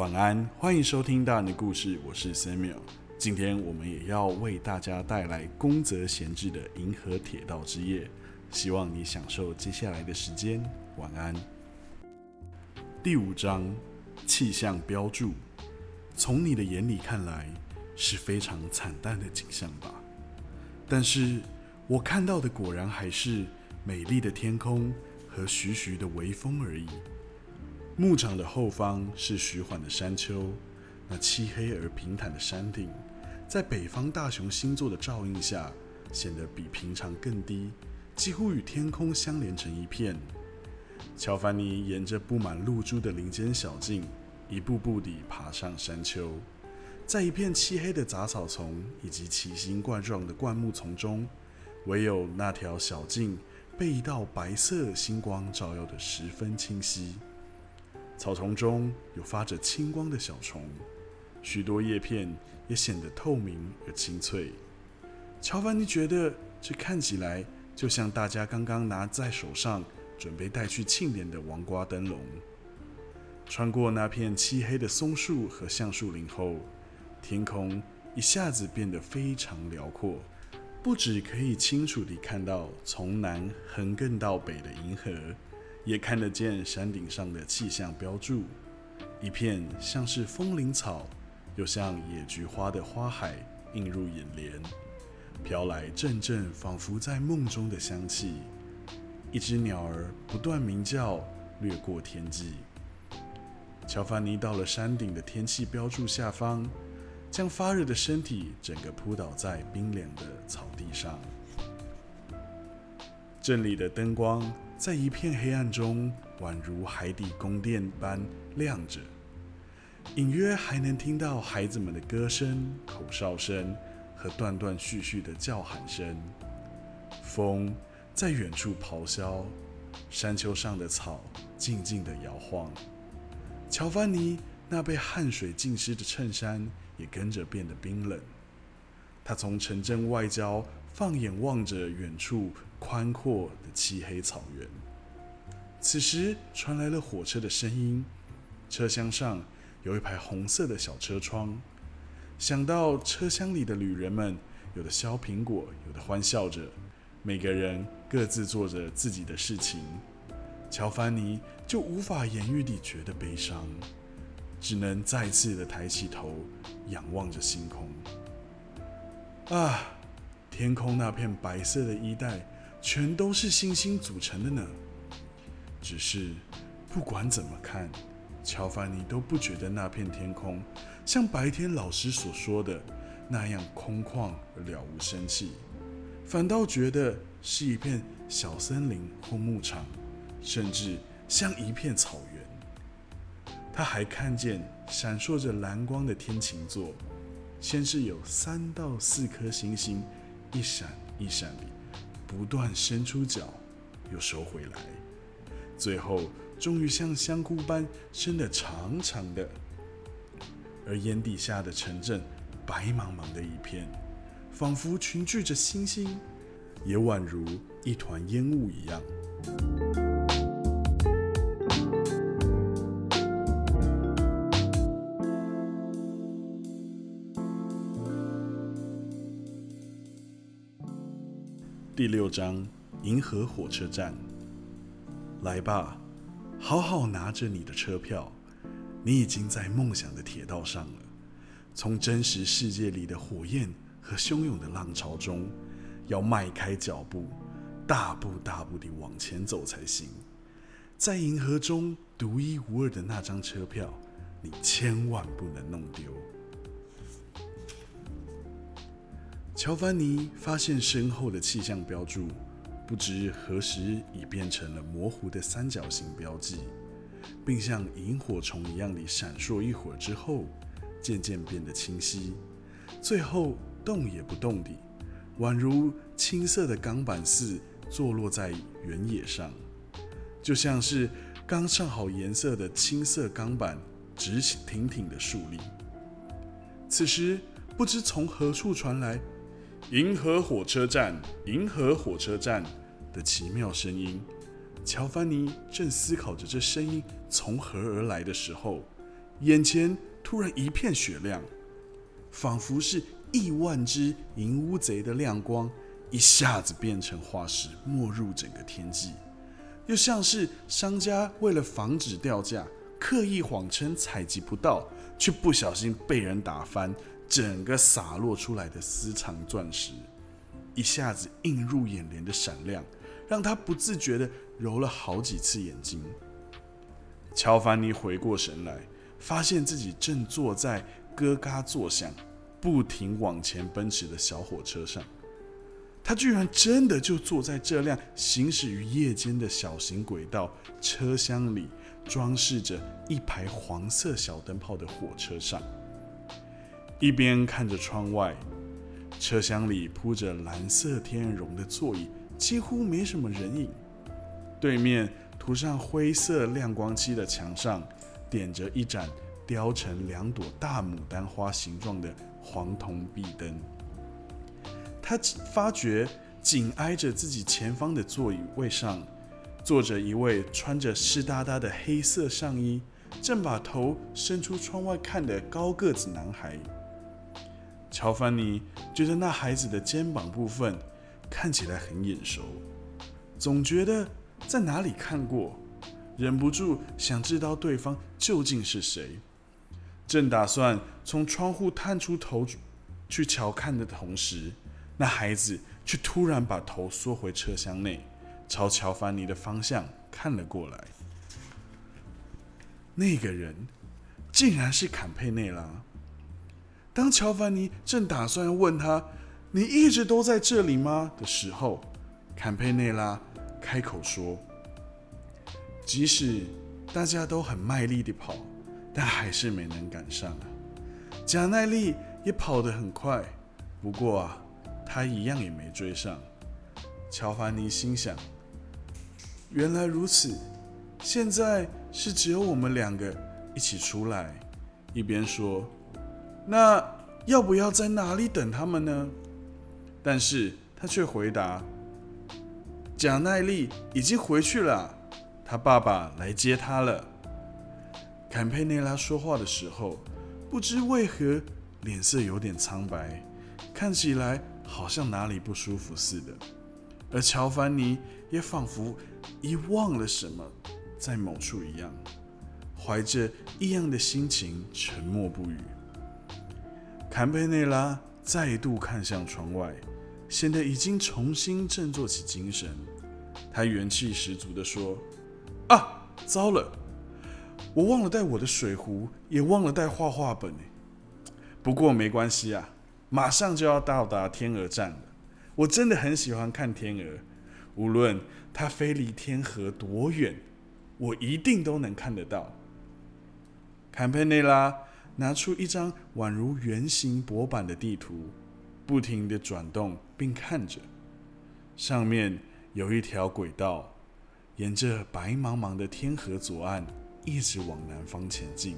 晚安，欢迎收听大人的故事，我是 Samuel。今天我们也要为大家带来宫泽贤治的《银河铁道之夜》，希望你享受接下来的时间。晚安。第五章，气象标注。从你的眼里看来，是非常惨淡的景象吧？但是我看到的果然还是美丽的天空和徐徐的微风而已。牧场的后方是徐缓的山丘，那漆黑而平坦的山顶，在北方大熊星座的照映下，显得比平常更低，几乎与天空相连成一片。乔凡尼沿着布满露珠的林间小径，一步步地爬上山丘，在一片漆黑的杂草丛以及奇形怪状的灌木丛中，唯有那条小径被一道白色星光照耀得十分清晰。草丛中有发着青光的小虫，许多叶片也显得透明而清脆。乔凡尼觉得这看起来就像大家刚刚拿在手上准备带去庆典的王瓜灯笼。穿过那片漆黑的松树和橡树林后，天空一下子变得非常辽阔，不止可以清楚地看到从南横亘到北的银河。也看得见山顶上的气象标注，一片像是风铃草，又像野菊花的花海映入眼帘，飘来阵阵仿佛在梦中的香气。一只鸟儿不断鸣叫，掠过天际。乔凡尼到了山顶的天气标注下方，将发热的身体整个扑倒在冰凉的草地上。镇里的灯光。在一片黑暗中，宛如海底宫殿般亮着，隐约还能听到孩子们的歌声、口哨声和断断续续的叫喊声。风在远处咆哮，山丘上的草静静地摇晃。乔凡尼那被汗水浸湿的衬衫也跟着变得冰冷。他从城镇外郊放眼望着远处。宽阔的漆黑草原。此时传来了火车的声音，车厢上有一排红色的小车窗。想到车厢里的旅人们，有的削苹果，有的欢笑着，每个人各自做着自己的事情。乔凡尼就无法言喻地觉得悲伤，只能再次的抬起头，仰望着星空。啊，天空那片白色的衣带。全都是星星组成的呢。只是不管怎么看，乔凡尼都不觉得那片天空像白天老师所说的那样空旷而了无生气，反倒觉得是一片小森林或牧场，甚至像一片草原。他还看见闪烁着蓝光的天琴座，先是有三到四颗星星，一闪一闪的。不断伸出脚，又收回来，最后终于像香菇般伸得长长的。而眼底下的城镇白茫茫的一片，仿佛群聚着星星，也宛如一团烟雾一样。第六章，银河火车站。来吧，好好拿着你的车票。你已经在梦想的铁道上了。从真实世界里的火焰和汹涌的浪潮中，要迈开脚步，大步大步地往前走才行。在银河中独一无二的那张车票，你千万不能弄丢。乔凡尼发现身后的气象标注，不知何时已变成了模糊的三角形标记，并像萤火虫一样的闪烁一会儿之后，渐渐变得清晰，最后动也不动地，宛如青色的钢板似坐落在原野上，就像是刚上好颜色的青色钢板，直挺挺的竖立。此时，不知从何处传来。银河火车站，银河火车站的奇妙声音。乔凡尼正思考着这声音从何而来的时候，眼前突然一片雪亮，仿佛是亿万只银乌贼的亮光一下子变成化石，没入整个天际，又像是商家为了防止掉价，刻意谎称采集不到，却不小心被人打翻，整个洒落出来的私藏钻石，一下子映入眼帘的闪亮，让他不自觉的揉了好几次眼睛。乔凡尼回过神来，发现自己正坐在咯嘎作响、不停往前奔驰的小火车上。他居然真的就坐在这辆行驶于夜间的小型轨道车厢里，装饰着一排黄色小灯泡的火车上。一边看着窗外，车厢里铺着蓝色天鹅绒的座椅，几乎没什么人影。对面。涂上灰色亮光漆的墙上，点着一盏雕成两朵大牡丹花形状的黄铜壁灯。他发觉紧挨着自己前方的座椅位上，坐着一位穿着湿哒哒的黑色上衣，正把头伸出窗外看的高个子男孩。乔凡尼觉得那孩子的肩膀部分看起来很眼熟，总觉得。在哪里看过？忍不住想知道对方究竟是谁。正打算从窗户探出头去瞧看的同时，那孩子却突然把头缩回车厢内，朝乔凡尼的方向看了过来。那个人竟然是坎佩内拉。当乔凡尼正打算问他“你一直都在这里吗”的时候，坎佩内拉。开口说：“即使大家都很卖力地跑，但还是没能赶上啊。贾奈利也跑得很快，不过啊，他一样也没追上。”乔凡尼心想：“原来如此，现在是只有我们两个一起出来。”一边说：“那要不要在哪里等他们呢？”但是他却回答。贾奈利已经回去了，他爸爸来接他了。坎佩内拉说话的时候，不知为何脸色有点苍白，看起来好像哪里不舒服似的。而乔凡尼也仿佛遗忘了什么，在某处一样，怀着异样的心情沉默不语。坎佩内拉再度看向窗外。显得已经重新振作起精神，他元气十足地说：“啊，糟了，我忘了带我的水壶，也忘了带画画本不过没关系啊，马上就要到达天鹅站了。我真的很喜欢看天鹅，无论它飞离天河多远，我一定都能看得到。”坎佩内拉拿出一张宛如圆形薄板的地图。不停地转动，并看着，上面有一条轨道，沿着白茫茫的天河左岸一直往南方前进。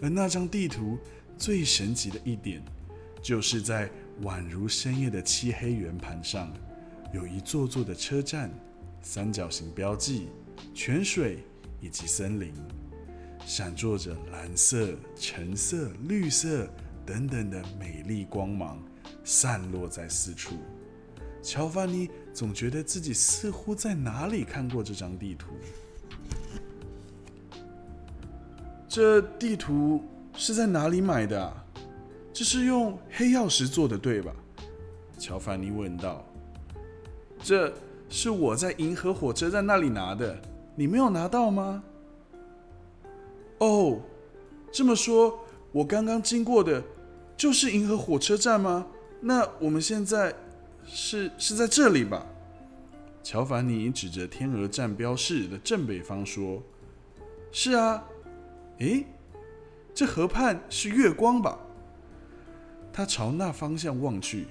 而那张地图最神奇的一点，就是在宛如深夜的漆黑圆盘上，有一座座的车站、三角形标记、泉水以及森林，闪烁着蓝色、橙色、绿色等等的美丽光芒。散落在四处，乔凡尼总觉得自己似乎在哪里看过这张地图。这地图是在哪里买的？这是用黑曜石做的，对吧？乔凡尼问道。这是我在银河火车站那里拿的，你没有拿到吗？哦，这么说，我刚刚经过的就是银河火车站吗？那我们现在是是在这里吧？乔凡尼指着天鹅站标示的正北方说：“是啊。”诶，这河畔是月光吧？他朝那方向望去，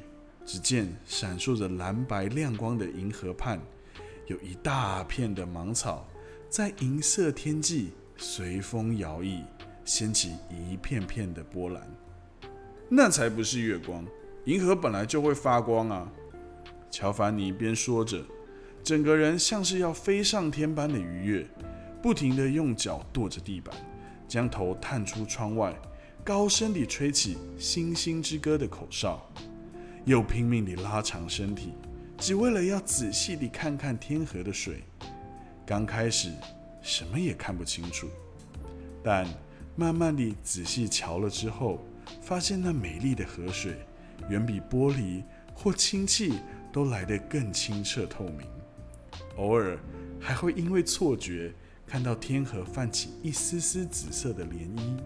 只见闪烁着蓝白亮光的银河畔，有一大片的芒草，在银色天际随风摇曳，掀起一片片的波澜。那才不是月光。银河本来就会发光啊！乔凡尼边说着，整个人像是要飞上天般的愉悦，不停地用脚跺着地板，将头探出窗外，高声地吹起《星星之歌》的口哨，又拼命地拉长身体，只为了要仔细地看看天河的水。刚开始什么也看不清楚，但慢慢地仔细瞧了之后，发现那美丽的河水远比玻璃或氢气都来得更清澈透明，偶尔还会因为错觉。看到天河泛起一丝丝紫色的涟漪，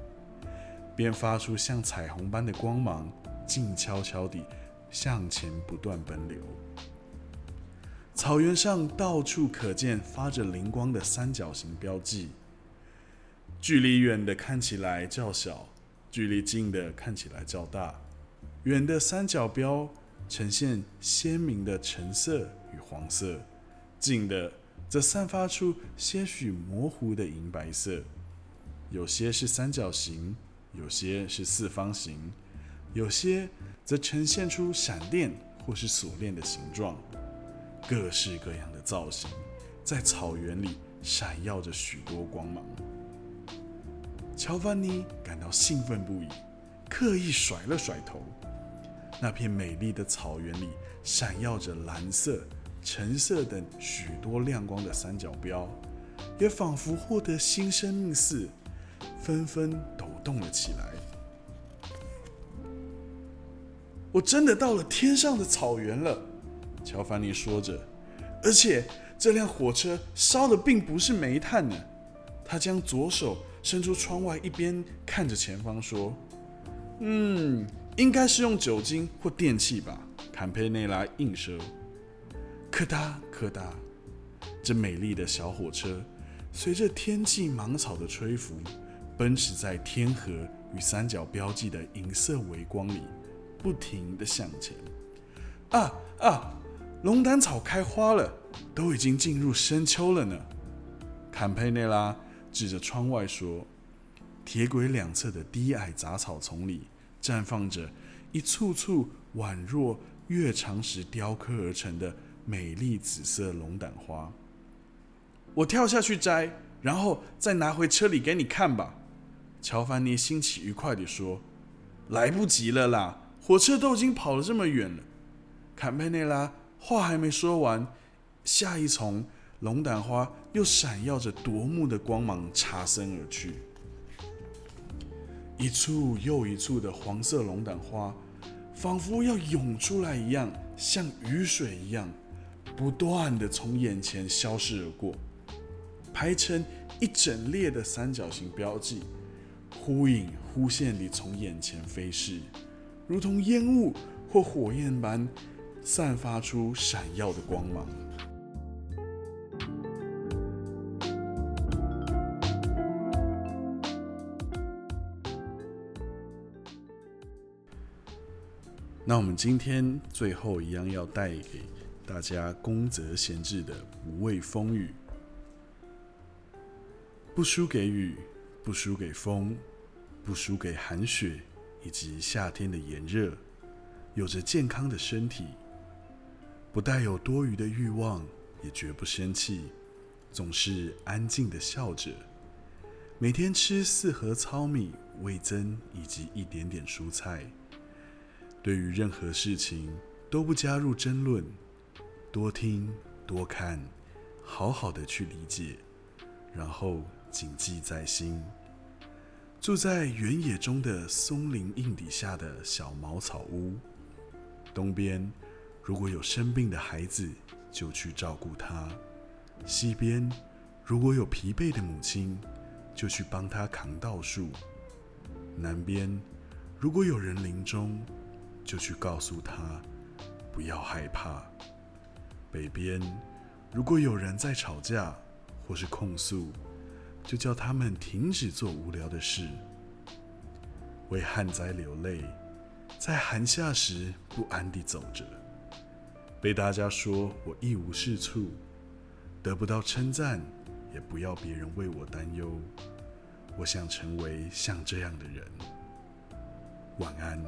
便发出像彩虹般的光芒，静悄悄地向前不断奔流。草原上到处可见发着灵光的三角形标记，距离远的看起来较小，距离近的看起来较大。远的三角标呈现鲜明的橙色与黄色，近的。则散发出些许模糊的银白色，有些是三角形，有些是四方形，有些则呈现出闪电或是锁链的形状，各式各样的造型，在草原里闪耀着许多光芒。乔凡尼感到兴奋不已，刻意甩了甩头。那片美丽的草原里闪耀着蓝色。橙色等许多亮光的三角标，也仿佛获得新生命似，纷纷抖动了起来。我真的到了天上的草原了，乔凡尼说着。而且这辆火车烧的并不是煤炭呢。他将左手伸出窗外，一边看着前方说：“嗯，应该是用酒精或电器吧。”坎佩内拉应声。可哒咔哒，这美丽的小火车随着天际芒草的吹拂，奔驰在天河与三角标记的银色微光里，不停地向前。啊啊！龙胆草开花了，都已经进入深秋了呢。坎佩内拉指着窗外说：“铁轨两侧的低矮杂草丛里，绽放着一簇簇宛若月长石雕刻而成的。”美丽紫色龙胆花，我跳下去摘，然后再拿回车里给你看吧。乔凡尼心情愉快地说：“来不及了啦，火车都已经跑了这么远了。”坎佩内拉话还没说完，下一丛龙胆花又闪耀着夺目的光芒插身而去，一簇又一簇的黄色龙胆花，仿佛要涌出来一样，像雨水一样。不断的从眼前消失而过，排成一整列的三角形标记，忽隐忽现地从眼前飞逝，如同烟雾或火焰般散发出闪耀的光芒。那我们今天最后一样要带给。大家宫泽闲置的无畏风雨，不输给雨，不输给风，不输给寒雪以及夏天的炎热，有着健康的身体，不带有多余的欲望，也绝不生气，总是安静的笑着，每天吃四盒糙米、味增以及一点点蔬菜，对于任何事情都不加入争论。多听多看，好好的去理解，然后谨记在心。住在原野中的松林荫底下的小茅草屋，东边如果有生病的孩子，就去照顾他；西边如果有疲惫的母亲，就去帮他扛稻树；南边如果有人临终，就去告诉他不要害怕。北边，如果有人在吵架或是控诉，就叫他们停止做无聊的事。为旱灾流泪，在寒夏时不安地走着，被大家说我一无是处，得不到称赞，也不要别人为我担忧。我想成为像这样的人。晚安。